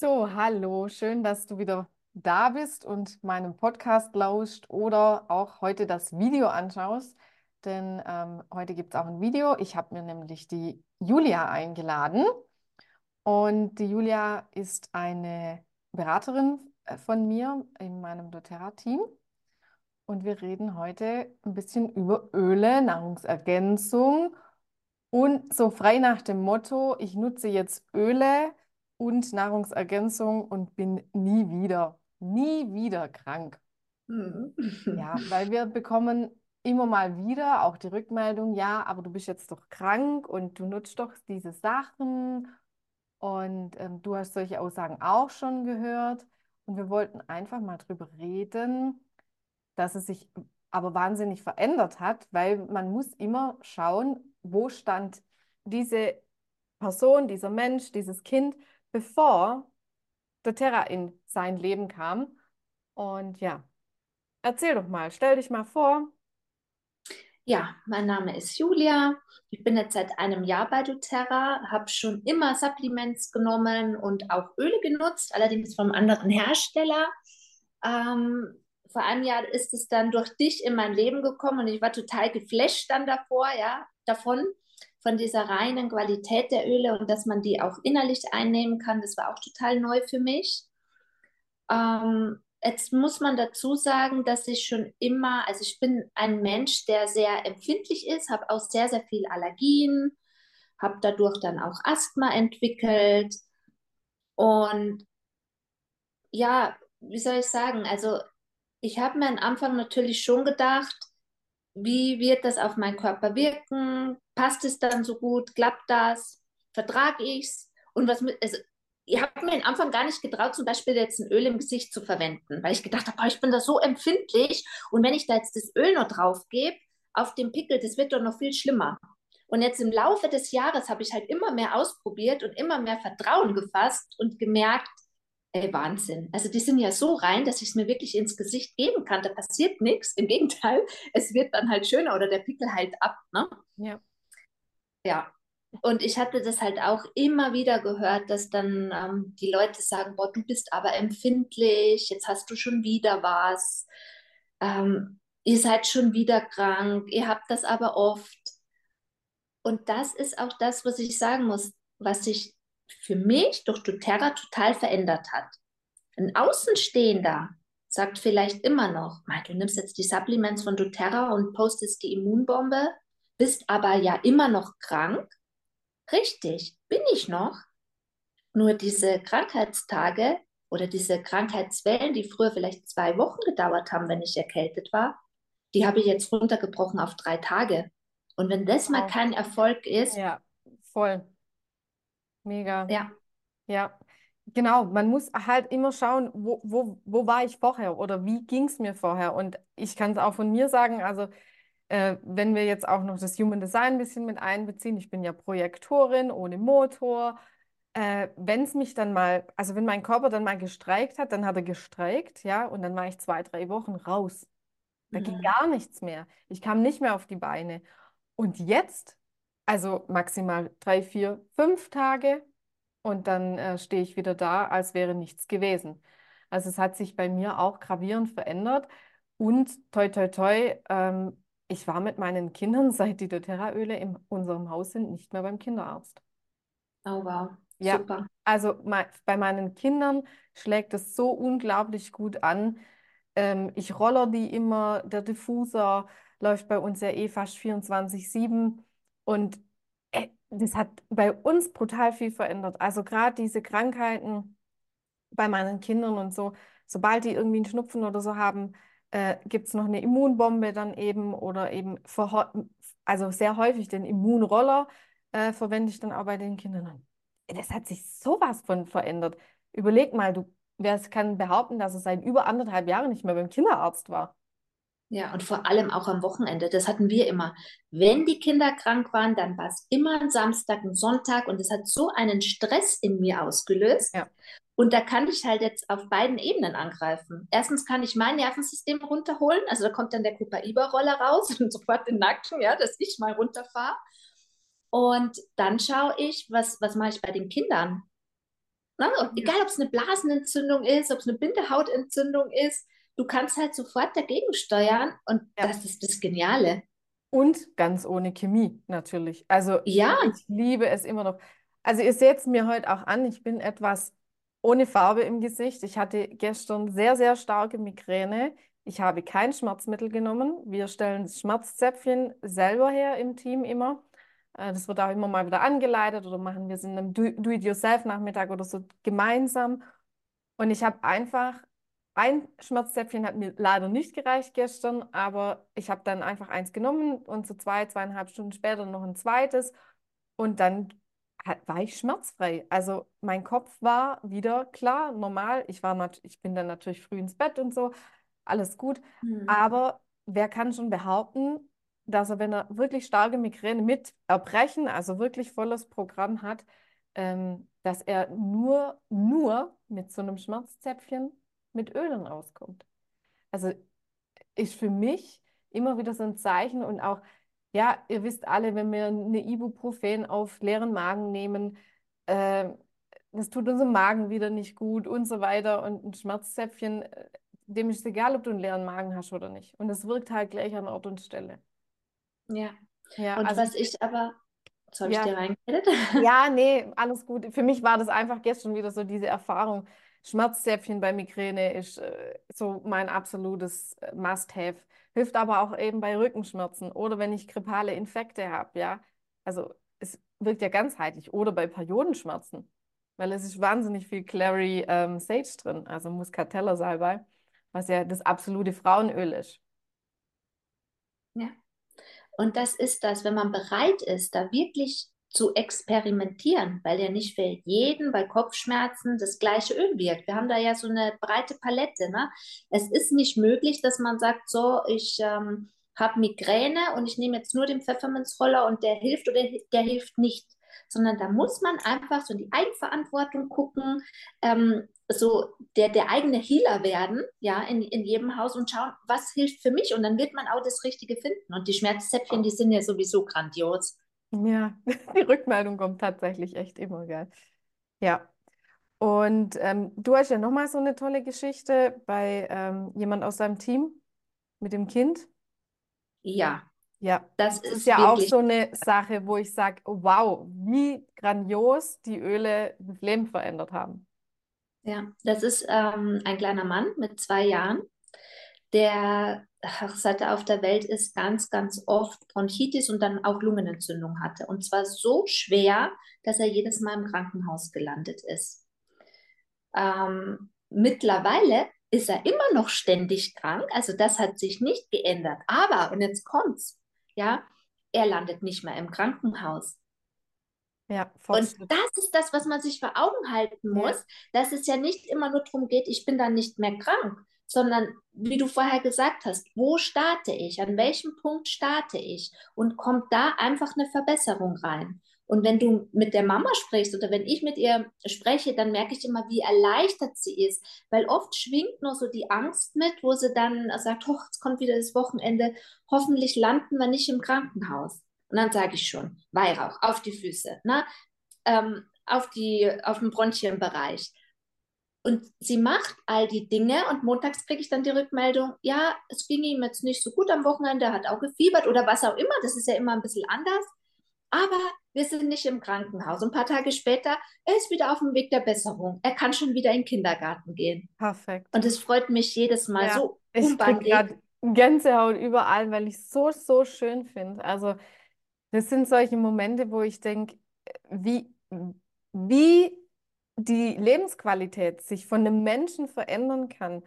So, hallo, schön, dass du wieder da bist und meinem Podcast lauscht oder auch heute das Video anschaust, denn ähm, heute gibt es auch ein Video. Ich habe mir nämlich die Julia eingeladen. Und die Julia ist eine Beraterin äh, von mir in meinem doTERRA-Team. Und wir reden heute ein bisschen über Öle, Nahrungsergänzung und so frei nach dem Motto, ich nutze jetzt Öle und Nahrungsergänzung und bin nie wieder, nie wieder krank. Mhm. Ja, weil wir bekommen immer mal wieder auch die Rückmeldung, ja, aber du bist jetzt doch krank und du nutzt doch diese Sachen und ähm, du hast solche Aussagen auch schon gehört und wir wollten einfach mal drüber reden, dass es sich aber wahnsinnig verändert hat, weil man muss immer schauen, wo stand diese Person, dieser Mensch, dieses Kind, bevor doTERRA in sein Leben kam. Und ja, erzähl doch mal, stell dich mal vor. Ja, mein Name ist Julia. Ich bin jetzt seit einem Jahr bei doTERRA, habe schon immer Supplements genommen und auch Öle genutzt, allerdings vom anderen Hersteller. Ähm, vor einem Jahr ist es dann durch dich in mein Leben gekommen und ich war total geflasht dann davor, ja, davon, von dieser reinen Qualität der Öle und dass man die auch innerlich einnehmen kann. Das war auch total neu für mich. Ähm, jetzt muss man dazu sagen, dass ich schon immer, also ich bin ein Mensch, der sehr empfindlich ist, habe auch sehr, sehr viel Allergien, habe dadurch dann auch Asthma entwickelt und ja, wie soll ich sagen, also ich habe mir am Anfang natürlich schon gedacht, wie wird das auf meinen Körper wirken? Passt es dann so gut? Klappt das? Vertrage ich es? Und was mit, also, ich habe mir am Anfang gar nicht getraut, zum Beispiel jetzt ein Öl im Gesicht zu verwenden, weil ich gedacht habe, ich bin da so empfindlich und wenn ich da jetzt das Öl noch drauf gebe, auf dem Pickel, das wird doch noch viel schlimmer. Und jetzt im Laufe des Jahres habe ich halt immer mehr ausprobiert und immer mehr Vertrauen gefasst und gemerkt, Ey, Wahnsinn. Also die sind ja so rein, dass ich es mir wirklich ins Gesicht geben kann. Da passiert nichts. Im Gegenteil, es wird dann halt schöner oder der Pickel halt ab. Ne? Ja. Ja. Und ich hatte das halt auch immer wieder gehört, dass dann ähm, die Leute sagen, boah, du bist aber empfindlich, jetzt hast du schon wieder was, ähm, ihr seid schon wieder krank, ihr habt das aber oft. Und das ist auch das, was ich sagen muss, was sich für mich durch doTERRA total verändert hat. Ein Außenstehender sagt vielleicht immer noch, du nimmst jetzt die Supplements von doTERRA und postest die Immunbombe, bist aber ja immer noch krank. Richtig, bin ich noch. Nur diese Krankheitstage oder diese Krankheitswellen, die früher vielleicht zwei Wochen gedauert haben, wenn ich erkältet war, die habe ich jetzt runtergebrochen auf drei Tage. Und wenn das mal kein Erfolg ist, ja, voll. Mega. Ja. Ja, genau. Man muss halt immer schauen, wo, wo, wo war ich vorher oder wie ging es mir vorher. Und ich kann es auch von mir sagen, also äh, wenn wir jetzt auch noch das Human Design ein bisschen mit einbeziehen, ich bin ja Projektorin ohne Motor. Äh, wenn es mich dann mal, also wenn mein Körper dann mal gestreikt hat, dann hat er gestreikt, ja, und dann war ich zwei, drei Wochen raus. Da mhm. ging gar nichts mehr. Ich kam nicht mehr auf die Beine. Und jetzt also maximal drei, vier, fünf Tage und dann äh, stehe ich wieder da, als wäre nichts gewesen. Also es hat sich bei mir auch gravierend verändert und toi toi toi, ähm, ich war mit meinen Kindern, seit die doTERRA-Öle in unserem Haus sind, nicht mehr beim Kinderarzt. Oh wow, ja, super. Also bei meinen Kindern schlägt es so unglaublich gut an. Ähm, ich roller die immer, der Diffuser läuft bei uns ja eh fast 24-7. Und äh, das hat bei uns brutal viel verändert. Also gerade diese Krankheiten bei meinen Kindern und so, sobald die irgendwie einen Schnupfen oder so haben, äh, gibt es noch eine Immunbombe dann eben oder eben also sehr häufig den Immunroller äh, verwende ich dann auch bei den Kindern. Das hat sich sowas von verändert. Überleg mal, du, wer kann behaupten, dass er seit über anderthalb Jahren nicht mehr beim Kinderarzt war? Ja, und vor allem auch am Wochenende. Das hatten wir immer. Wenn die Kinder krank waren, dann war es immer ein Samstag, ein Sonntag und es hat so einen Stress in mir ausgelöst. Ja. Und da kann ich halt jetzt auf beiden Ebenen angreifen. Erstens kann ich mein Nervensystem runterholen, also da kommt dann der Cooper-Iber-Roller raus und sofort den Nacken, ja, dass ich mal runterfahre. Und dann schaue ich, was, was mache ich bei den Kindern? Ne? Egal, ob es eine Blasenentzündung ist, ob es eine Bindehautentzündung ist, du kannst halt sofort dagegen steuern und ja. das ist das Geniale. Und ganz ohne Chemie natürlich. Also ja. ich liebe es immer noch. Also ihr seht es mir heute auch an, ich bin etwas ohne Farbe im Gesicht. Ich hatte gestern sehr, sehr starke Migräne. Ich habe kein Schmerzmittel genommen. Wir stellen Schmerzzäpfchen selber her im Team immer. Äh, das wird auch immer mal wieder angeleitet oder machen wir es in einem Do-it-yourself-Nachmittag oder so gemeinsam. Und ich habe einfach ein Schmerzzäpfchen hat mir leider nicht gereicht gestern, aber ich habe dann einfach eins genommen und so zwei, zweieinhalb Stunden später noch ein zweites und dann war ich schmerzfrei. Also mein Kopf war wieder klar, normal. Ich, war ich bin dann natürlich früh ins Bett und so, alles gut. Mhm. Aber wer kann schon behaupten, dass er, wenn er wirklich starke Migräne mit Erbrechen, also wirklich volles Programm hat, ähm, dass er nur, nur mit so einem Schmerzzäpfchen mit Ölen auskommt. Also ist für mich immer wieder so ein Zeichen und auch, ja, ihr wisst alle, wenn wir eine Ibuprofen auf leeren Magen nehmen, äh, das tut unserem Magen wieder nicht gut und so weiter. Und ein Schmerzzäpfchen, äh, dem ist es egal, ob du einen leeren Magen hast oder nicht. Und es wirkt halt gleich an Ort und Stelle. Ja. ja und also, was ich aber Jetzt habe ja. ich dir reingeredet. Ja, nee, alles gut. Für mich war das einfach gestern wieder so diese Erfahrung. Schmerzzäpfchen bei Migräne ist äh, so mein absolutes äh, Must-Have. Hilft aber auch eben bei Rückenschmerzen oder wenn ich grippale Infekte habe, ja. Also es wirkt ja ganzheitlich oder bei Periodenschmerzen, weil es ist wahnsinnig viel Clary ähm, Sage drin, also Muscatella Salbei, was ja das absolute Frauenöl ist. Ja. Und das ist das, wenn man bereit ist, da wirklich zu experimentieren, weil ja nicht für jeden bei Kopfschmerzen das gleiche Öl wirkt. Wir haben da ja so eine breite Palette. Ne? Es ist nicht möglich, dass man sagt, so, ich ähm, habe Migräne und ich nehme jetzt nur den Pfefferminzroller und der hilft oder der hilft nicht. Sondern da muss man einfach so in die Eigenverantwortung gucken, ähm, so der, der eigene Healer werden, ja, in, in jedem Haus und schauen, was hilft für mich und dann wird man auch das Richtige finden. Und die Schmerzzäpfchen, die sind ja sowieso grandios. Ja, die Rückmeldung kommt tatsächlich echt immer, gell? Ja. Und ähm, du hast ja nochmal so eine tolle Geschichte bei ähm, jemand aus deinem Team mit dem Kind. Ja. Ja, das, das ist, ist ja auch so eine Sache, wo ich sage, wow, wie grandios die Öle das Leben verändert haben. Ja, das ist ähm, ein kleiner Mann mit zwei Jahren, der seit er auf der Welt ist, ganz, ganz oft Bronchitis und dann auch Lungenentzündung hatte. Und zwar so schwer, dass er jedes Mal im Krankenhaus gelandet ist. Ähm, mittlerweile ist er immer noch ständig krank, also das hat sich nicht geändert. Aber, und jetzt kommt's, ja, er landet nicht mehr im Krankenhaus. Ja, und das ist das, was man sich vor Augen halten muss, ja. dass es ja nicht immer nur darum geht, ich bin dann nicht mehr krank, sondern wie du vorher gesagt hast, wo starte ich, an welchem Punkt starte ich und kommt da einfach eine Verbesserung rein. Und wenn du mit der Mama sprichst oder wenn ich mit ihr spreche, dann merke ich immer, wie erleichtert sie ist, weil oft schwingt nur so die Angst mit, wo sie dann sagt, hoch, jetzt kommt wieder das Wochenende, hoffentlich landen wir nicht im Krankenhaus. Und dann sage ich schon, Weihrauch, auf die Füße, ne? Ähm, auf, die, auf den Bronchienbereich. Und sie macht all die Dinge und montags kriege ich dann die Rückmeldung, ja, es ging ihm jetzt nicht so gut am Wochenende, er hat auch gefiebert oder was auch immer, das ist ja immer ein bisschen anders. Aber wir sind nicht im Krankenhaus. Ein paar Tage später, er ist wieder auf dem Weg der Besserung. Er kann schon wieder in den Kindergarten gehen. Perfekt. Und es freut mich jedes Mal ja, so Ich kriege Gänsehaut überall, weil ich es so, so schön finde. Also das sind solche Momente, wo ich denke, wie, wie die Lebensqualität sich von einem Menschen verändern kann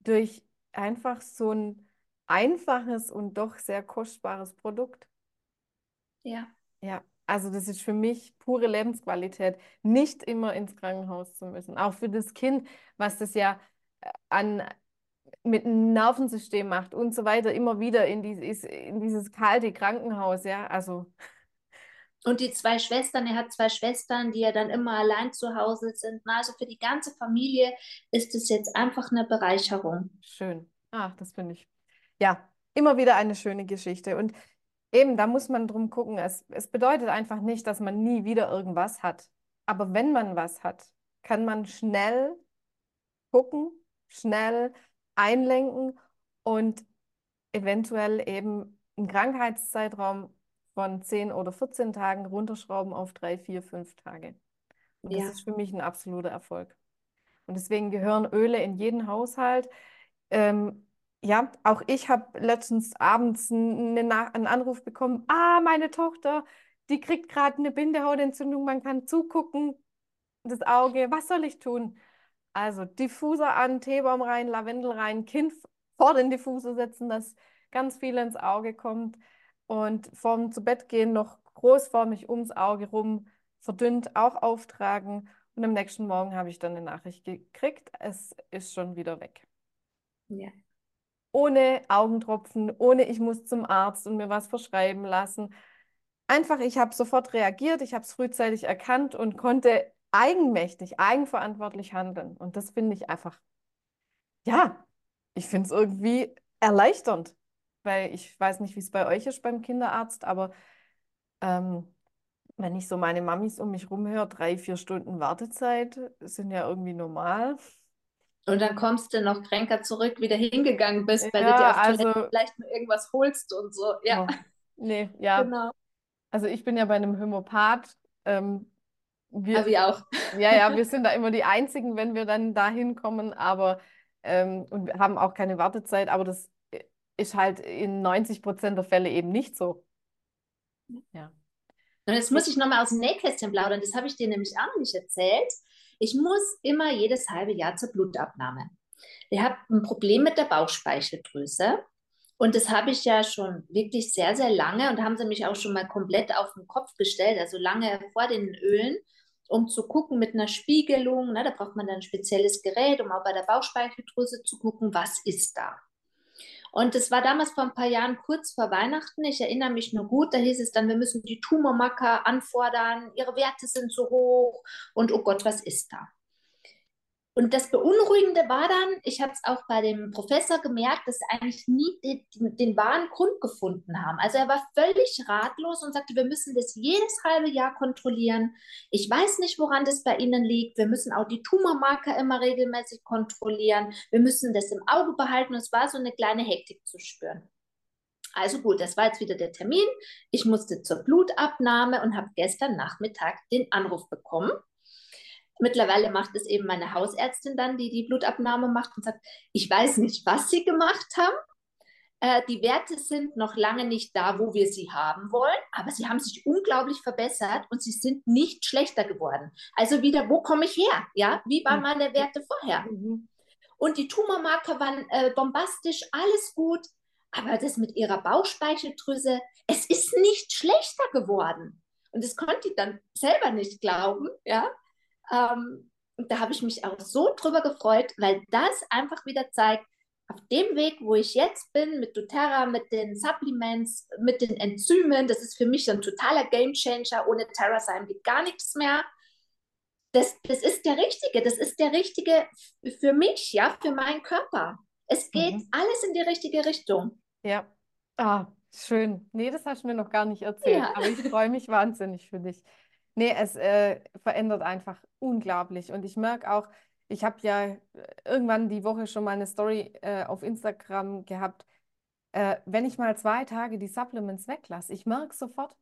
durch einfach so ein einfaches und doch sehr kostbares Produkt. Ja. Ja, also das ist für mich pure Lebensqualität, nicht immer ins Krankenhaus zu müssen. Auch für das Kind, was das ja äh, an mit dem Nervensystem macht und so weiter, immer wieder in dieses, in dieses kalte Krankenhaus, ja, also und die zwei Schwestern, er hat zwei Schwestern, die ja dann immer allein zu Hause sind. Also für die ganze Familie ist es jetzt einfach eine Bereicherung. Schön. Ach, das finde ich. Ja, immer wieder eine schöne Geschichte. Und eben, da muss man drum gucken. Es, es bedeutet einfach nicht, dass man nie wieder irgendwas hat. Aber wenn man was hat, kann man schnell gucken, schnell einlenken und eventuell eben einen Krankheitszeitraum von 10 oder 14 Tagen runterschrauben auf 3, 4, 5 Tage. Und das Ja. ist für mich ein absoluter Erfolg. Und deswegen gehören Öle in jeden Haushalt. Ähm, ja, auch ich habe letztens abends eine Na einen Anruf bekommen. Ah, meine Tochter, die kriegt gerade eine Bindehautentzündung. Man kann zugucken, das Auge. Was soll ich tun? Also Diffuser an, Teebaum rein, Lavendel rein, Kind vor den Diffuser setzen, dass ganz viel ins Auge kommt und vorm zu Bett gehen noch großformig ums Auge rum, verdünnt auch auftragen. Und am nächsten Morgen habe ich dann eine Nachricht gekriegt, es ist schon wieder weg. Ja. Ohne Augentropfen, ohne ich muss zum Arzt und mir was verschreiben lassen. Einfach, ich habe sofort reagiert, ich habe es frühzeitig erkannt und konnte eigenmächtig, eigenverantwortlich handeln. Und das finde ich einfach, ja, ich finde es irgendwie erleichternd, weil ich weiß nicht, wie es bei euch ist beim Kinderarzt, aber ähm, wenn ich so meine Mamis um mich rumhöre, drei, vier Stunden Wartezeit sind ja irgendwie normal. Und dann kommst du noch kränker zurück, wie du hingegangen bist, weil du Ja, dir auf also- Toilette vielleicht nur irgendwas holst und so. Ja, Oh, nee, ja. genau. Also ich bin ja bei einem Hämopath. Ähm, wir, Aber wir auch. Ja, ja, wir sind da immer die Einzigen, wenn wir dann da hinkommen, aber ähm, und wir haben auch keine Wartezeit, aber das ist halt in 90 Prozent der Fälle eben nicht so. Ja. Und jetzt muss ich nochmal aus dem Nähkästchen plaudern, das habe ich dir nämlich auch noch nicht erzählt. Ich muss immer jedes halbe Jahr zur Blutabnahme. Ich habe ein Problem mit der Bauchspeicheldrüse. Und das habe ich ja schon wirklich sehr, sehr lange und haben sie mich auch schon mal komplett auf den Kopf gestellt, also lange vor den Ölen, um zu gucken mit einer Spiegelung. Ne, da braucht man dann ein spezielles Gerät, um auch bei der Bauchspeicheldrüse zu gucken, was ist da. Und das war damals vor ein paar Jahren kurz vor Weihnachten. Ich erinnere mich nur gut, da hieß es dann, wir müssen die Tumormarker anfordern, ihre Werte sind zu hoch und oh Gott, was ist da? Und das Beunruhigende war dann, ich habe es auch bei dem Professor gemerkt, dass sie eigentlich nie den, den, wahren Grund gefunden haben. Also er war völlig ratlos und sagte, wir müssen das jedes halbe Jahr kontrollieren. Ich weiß nicht, woran das bei Ihnen liegt. Wir müssen auch die Tumormarker immer regelmäßig kontrollieren. Wir müssen das im Auge behalten. Es war so eine kleine Hektik zu spüren. Also gut, das war jetzt wieder der Termin. Ich musste zur Blutabnahme und habe gestern Nachmittag den Anruf bekommen. Mittlerweile macht es eben meine Hausärztin dann, die die Blutabnahme macht und sagt, ich weiß nicht, was sie gemacht haben. Äh, die Werte sind noch lange nicht da, wo wir sie haben wollen, aber sie haben sich unglaublich verbessert und sie sind nicht schlechter geworden. Also wieder, wo komme ich her? Ja, wie waren meine Werte vorher? Mhm. Und die Tumormarker waren äh, bombastisch, alles gut, aber das mit ihrer Bauchspeicheldrüse, es ist nicht schlechter geworden. Und das konnte ich dann selber nicht glauben, ja. Ähm, und da habe ich mich auch so drüber gefreut, weil das einfach wieder zeigt, auf dem Weg, wo ich jetzt bin, mit doTERRA, mit den Supplements, mit den Enzymen, das ist für mich ein totaler Gamechanger. Ohne TerraSym geht gar nichts mehr. Das, das ist der Richtige, das ist der Richtige für mich, ja, für meinen Körper. Es geht Mhm. alles in die richtige Richtung. Ja. Ah, schön. Nee, das hast du mir noch gar nicht erzählt, Ja. aber ich freue mich wahnsinnig für dich. Nee, es äh, verändert einfach unglaublich. Und ich merke auch, ich habe ja äh, irgendwann die Woche schon mal eine Story äh, auf Instagram gehabt. Äh, wenn ich mal zwei Tage die Supplements weglasse, ich merke sofort.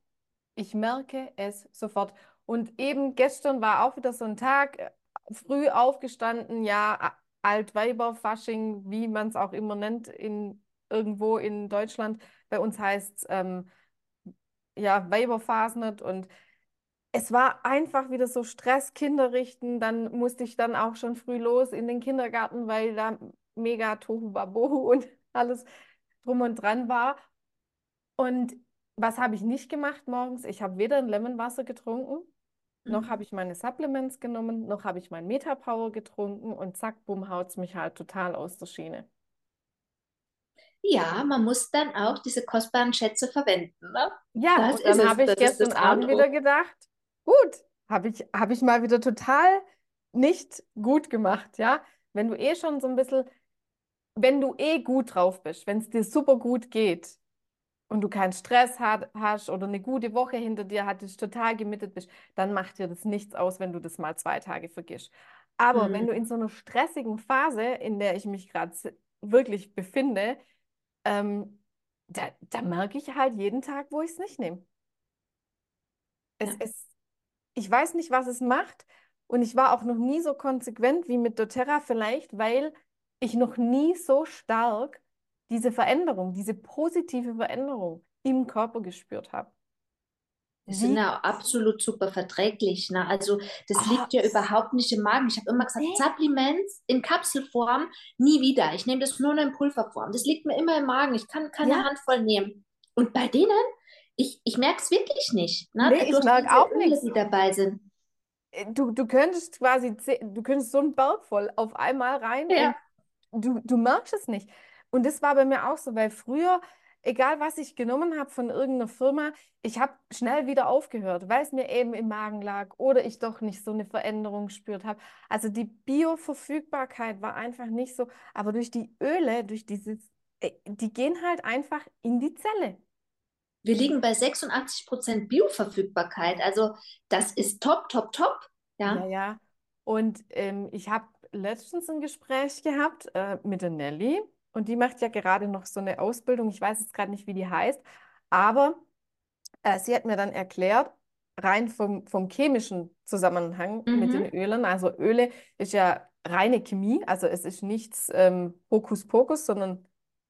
Ich merke es sofort. Und eben gestern war auch wieder so ein Tag, äh, früh aufgestanden, ja, Altweiberfasching, wie man es auch immer nennt, in, irgendwo in Deutschland. Bei uns heißt es ähm, ja Weiberfasnet und es war einfach wieder so Stress, Kinder richten. Dann musste ich dann auch schon früh los in den Kindergarten, weil da mega Tohuwabohu und alles drum und dran war. Und was habe ich nicht gemacht morgens? Ich habe weder ein Lemonwasser getrunken, noch Mhm. habe ich meine Supplements genommen, noch habe ich mein Metapower getrunken und zack, bumm, haut es mich halt total aus der Schiene. Ja, man muss dann auch diese kostbaren Schätze verwenden. Ne? Ja, Das und dann habe ich gestern Abend wieder gedacht, gut, habe ich, habe ich mal wieder total nicht gut gemacht, ja. Wenn du eh schon so ein bisschen, wenn du eh gut drauf bist, wenn es dir super gut geht, und du keinen Stress hat, hast oder eine gute Woche hinter dir hattest, total gemittet bist, dann macht dir das nichts aus, wenn du das mal zwei Tage vergisst. Aber wenn Mhm. du in so einer stressigen Phase, in der ich mich gerade wirklich befinde, ähm, da, da merke ich halt jeden Tag, wo ich es nicht nehme. Es, Ja. es, ich weiß nicht, was es macht. Und ich war auch noch nie so konsequent wie mit doTERRA, vielleicht, weil ich noch nie so stark diese Veränderung, diese positive Veränderung im Körper gespürt habe. Die sind ja absolut super verträglich. Ne? Also das Ah, liegt ja überhaupt nicht im Magen. Ich habe immer gesagt. Supplements in Kapselform nie wieder. Ich nehme das nur noch in Pulverform. Das liegt mir immer im Magen. Ich kann keine Ja. Handvoll nehmen. Und bei denen, ich, ich merke es wirklich nicht. Ne? Nee, ich Durch merk diese auch Öle, nichts. die dabei sind. Du, du könntest quasi, du könntest so einen Berg voll auf einmal rein Ja. du, du merkst es nicht. Und das war bei mir auch so, weil früher, egal was ich genommen habe von irgendeiner Firma, ich habe schnell wieder aufgehört, weil es mir eben im Magen lag oder ich doch nicht so eine Veränderung gespürt habe. Also die Bioverfügbarkeit war einfach nicht so, aber durch die Öle, durch dieses, äh, die gehen halt einfach in die Zelle. Wir liegen bei 86% Bioverfügbarkeit. Also das ist top, top, top. Ja, Ja. ja. Und ähm, ich habe letztens ein Gespräch gehabt äh, mit der Nelly und die macht ja gerade noch so eine Ausbildung. Ich weiß jetzt gerade nicht, wie die heißt, aber äh, sie hat mir dann erklärt, rein vom, vom chemischen Zusammenhang mit den Mhm. Ölen. Also Öle ist ja reine Chemie, also es ist nichts ähm, Hokuspokus, sondern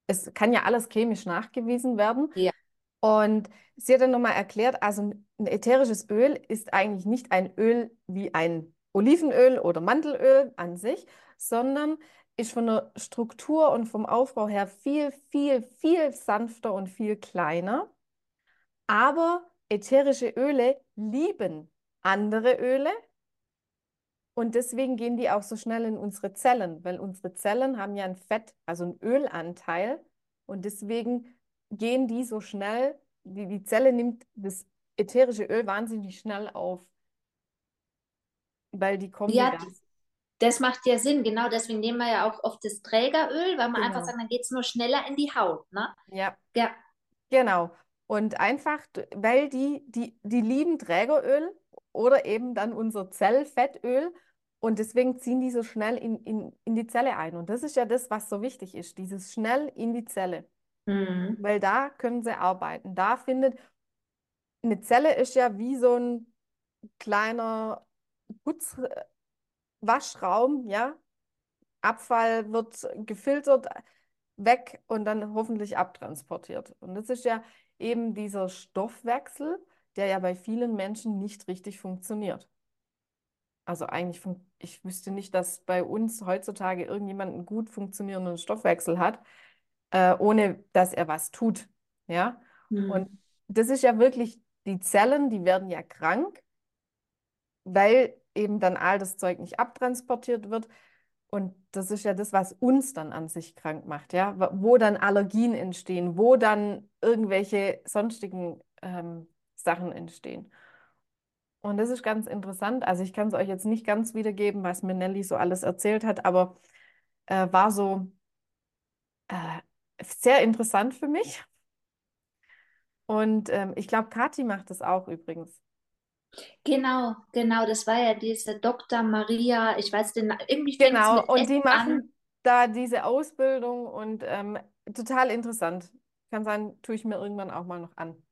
es kann ja alles chemisch nachgewiesen werden. Ja. Und sie hat dann nochmal erklärt, also ein ätherisches Öl ist eigentlich nicht ein Öl wie ein Olivenöl oder Mandelöl an sich, sondern ist von der Struktur und vom Aufbau her viel, viel, viel sanfter und viel kleiner. Aber ätherische Öle lieben andere Öle und deswegen gehen die auch so schnell in unsere Zellen, weil unsere Zellen haben ja ein Fett, also einen Ölanteil und deswegen gehen die so schnell, die, die Zelle nimmt das ätherische Öl wahnsinnig schnell auf, weil die Kombi Ja, da die- ist. das macht ja Sinn. Genau deswegen nehmen wir ja auch oft das Trägeröl, weil man einfach Genau. sagt, dann geht es nur schneller in die Haut. Ne? Ja, Ja. genau. Und einfach, weil die, die, die lieben Trägeröl oder eben dann unser Zellfettöl und deswegen ziehen die so schnell in, in, in die Zelle ein. Und das ist ja das, was so wichtig ist, dieses schnell in die Zelle. Mhm. weil da können sie arbeiten. Da findet, eine Zelle ist ja wie so ein kleiner Putzwaschraum, ja. Abfall wird gefiltert weg und dann hoffentlich abtransportiert. Und das ist ja eben dieser Stoffwechsel, der ja bei vielen Menschen nicht richtig funktioniert. Also eigentlich, ich wüsste nicht, dass bei uns heutzutage irgendjemand einen gut funktionierenden Stoffwechsel hat äh, ohne dass er was tut. Ja? Mhm. Und das ist ja wirklich, die Zellen, die werden ja krank, weil eben dann all das Zeug nicht abtransportiert wird. Und das ist ja das, was uns dann an sich krank macht, ja, wo dann Allergien entstehen, wo dann irgendwelche sonstigen ähm, Sachen entstehen. Und das ist ganz interessant. Also ich kann es euch jetzt nicht ganz wiedergeben, was mir Nelly so alles erzählt hat, aber äh, war so äh, sehr interessant für mich. Und ähm, ich glaube, Kathi macht das auch übrigens. Genau, genau. Das war ja diese Dr. Maria, ich weiß den, irgendwie Genau, und S die an. machen da diese Ausbildung und ähm, total interessant. Kann sein, tue ich mir irgendwann auch mal noch an.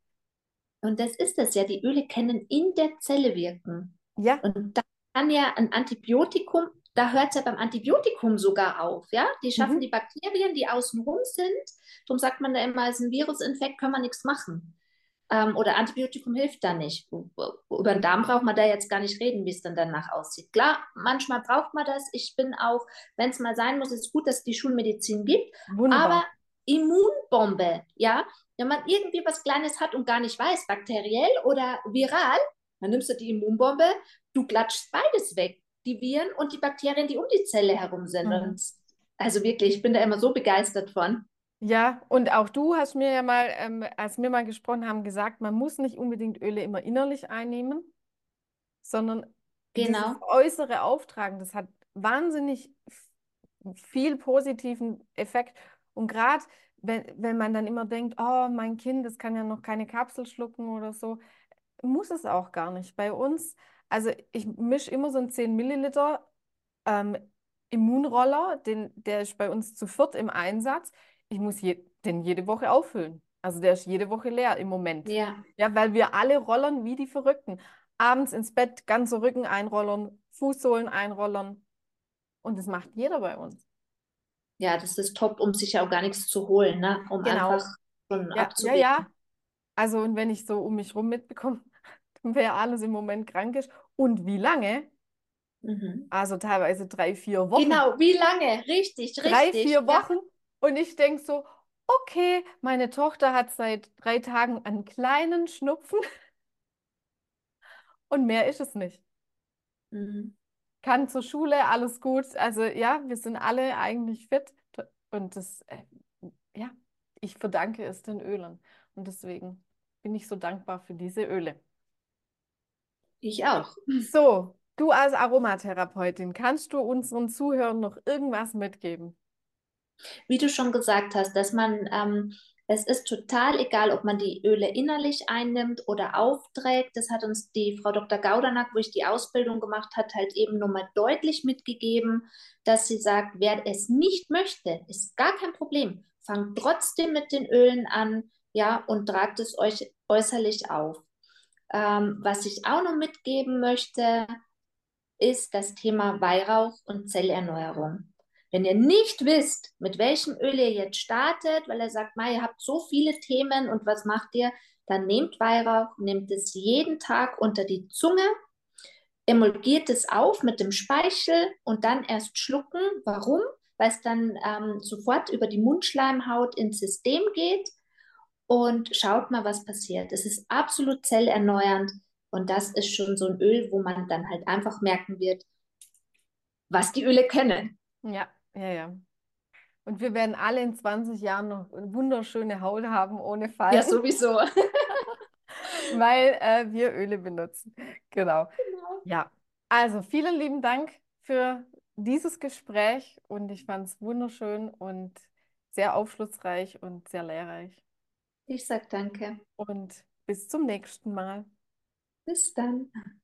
Und das ist es ja, die Öle können in der Zelle wirken. Ja, Und da kann ja ein Antibiotikum, da hört es ja beim Antibiotikum sogar auf, ja? Die schaffen Mhm. die Bakterien, die außenrum sind. Darum sagt man da immer, es ist ein Virusinfekt, können wir nichts machen. Ähm, oder Antibiotikum hilft da nicht. Über den Darm braucht man da jetzt gar nicht reden, wie es dann danach aussieht. Klar, manchmal braucht man das. Ich bin auch, wenn es mal sein muss, ist gut, dass es die Schulmedizin gibt. wunderbar. Aber Immunbombe, ja, wenn man irgendwie was Kleines hat und gar nicht weiß, bakteriell oder viral, dann nimmst du die Immunbombe, du klatschst beides weg. Die Viren und die Bakterien, die um die Zelle herum sind. Mhm. Also wirklich, ich bin da immer so begeistert von. Ja, und auch du hast mir ja mal, ähm, als wir mal gesprochen haben, gesagt, man muss nicht unbedingt Öle immer innerlich einnehmen, sondern dieses Genau. äußere Auftragen, das hat wahnsinnig viel positiven Effekt. Und gerade wenn, wenn man dann immer denkt, oh, mein Kind, das kann ja noch keine Kapsel schlucken oder so, muss es auch gar nicht. Bei uns, also ich mische immer so einen 10 Milliliter ähm, Immunroller, den, der ist bei uns zu viert im Einsatz. Ich muss je, den jede Woche auffüllen. Also der ist jede Woche leer im Moment. Ja. Ja, weil wir alle rollern wie die Verrückten. Abends ins Bett, ganze Rücken einrollern, Fußsohlen einrollern. Und das macht jeder bei uns. Ja, das ist top, um sich auch gar nichts zu holen, ne? Um Genau. einfach schon Ja, ja, ja. Also, und wenn ich so um mich rum mitbekomme, wer alles im Moment krank ist und wie lange, Mhm. also teilweise drei, vier Wochen. Genau, wie lange? Richtig, drei, richtig. vier Ja. Wochen. Und ich denke so, okay, meine Tochter hat seit drei Tagen einen kleinen Schnupfen und mehr ist es nicht. Mhm. Kann zur Schule, alles gut. Also ja, wir sind alle eigentlich fit. Und das, äh, ja, ich verdanke es den Ölen. Und deswegen bin ich so dankbar für diese Öle. Ich auch. So, du als Aromatherapeutin, kannst du unseren Zuhörern noch irgendwas mitgeben? Wie du schon gesagt hast, dass man, ähm, es ist total egal, ob man die Öle innerlich einnimmt oder aufträgt. Das hat uns die Frau Dr. Gaudernack, wo ich die Ausbildung gemacht hat, halt eben nochmal deutlich mitgegeben, dass sie sagt, wer es nicht möchte, ist gar kein Problem. Fangt trotzdem mit den Ölen an, ja, und tragt es euch äußerlich auf. Ähm, was ich auch noch mitgeben möchte, ist das Thema Weihrauch und Zellerneuerung. Wenn ihr nicht wisst, mit welchem Öl ihr jetzt startet, weil er sagt, ihr habt so viele Themen und was macht ihr, dann nehmt Weihrauch, nehmt es jeden Tag unter die Zunge, emulgiert es auf mit dem Speichel und dann erst schlucken. Warum? Weil es dann ähm, sofort über die Mundschleimhaut ins System geht und schaut mal, was passiert. Es ist absolut zellerneuernd und das ist schon so ein Öl, wo man dann halt einfach merken wird, was die Öle können. Ja, ja, ja. Und wir werden alle in 20 Jahren noch wunderschöne Haut haben ohne Falten, Ja, sowieso. weil äh, wir Öle benutzen. Genau. Genau. Ja, also vielen lieben Dank für dieses Gespräch und ich fand es wunderschön und sehr aufschlussreich und sehr lehrreich. Ich sag danke. Und bis zum nächsten Mal. Bis dann.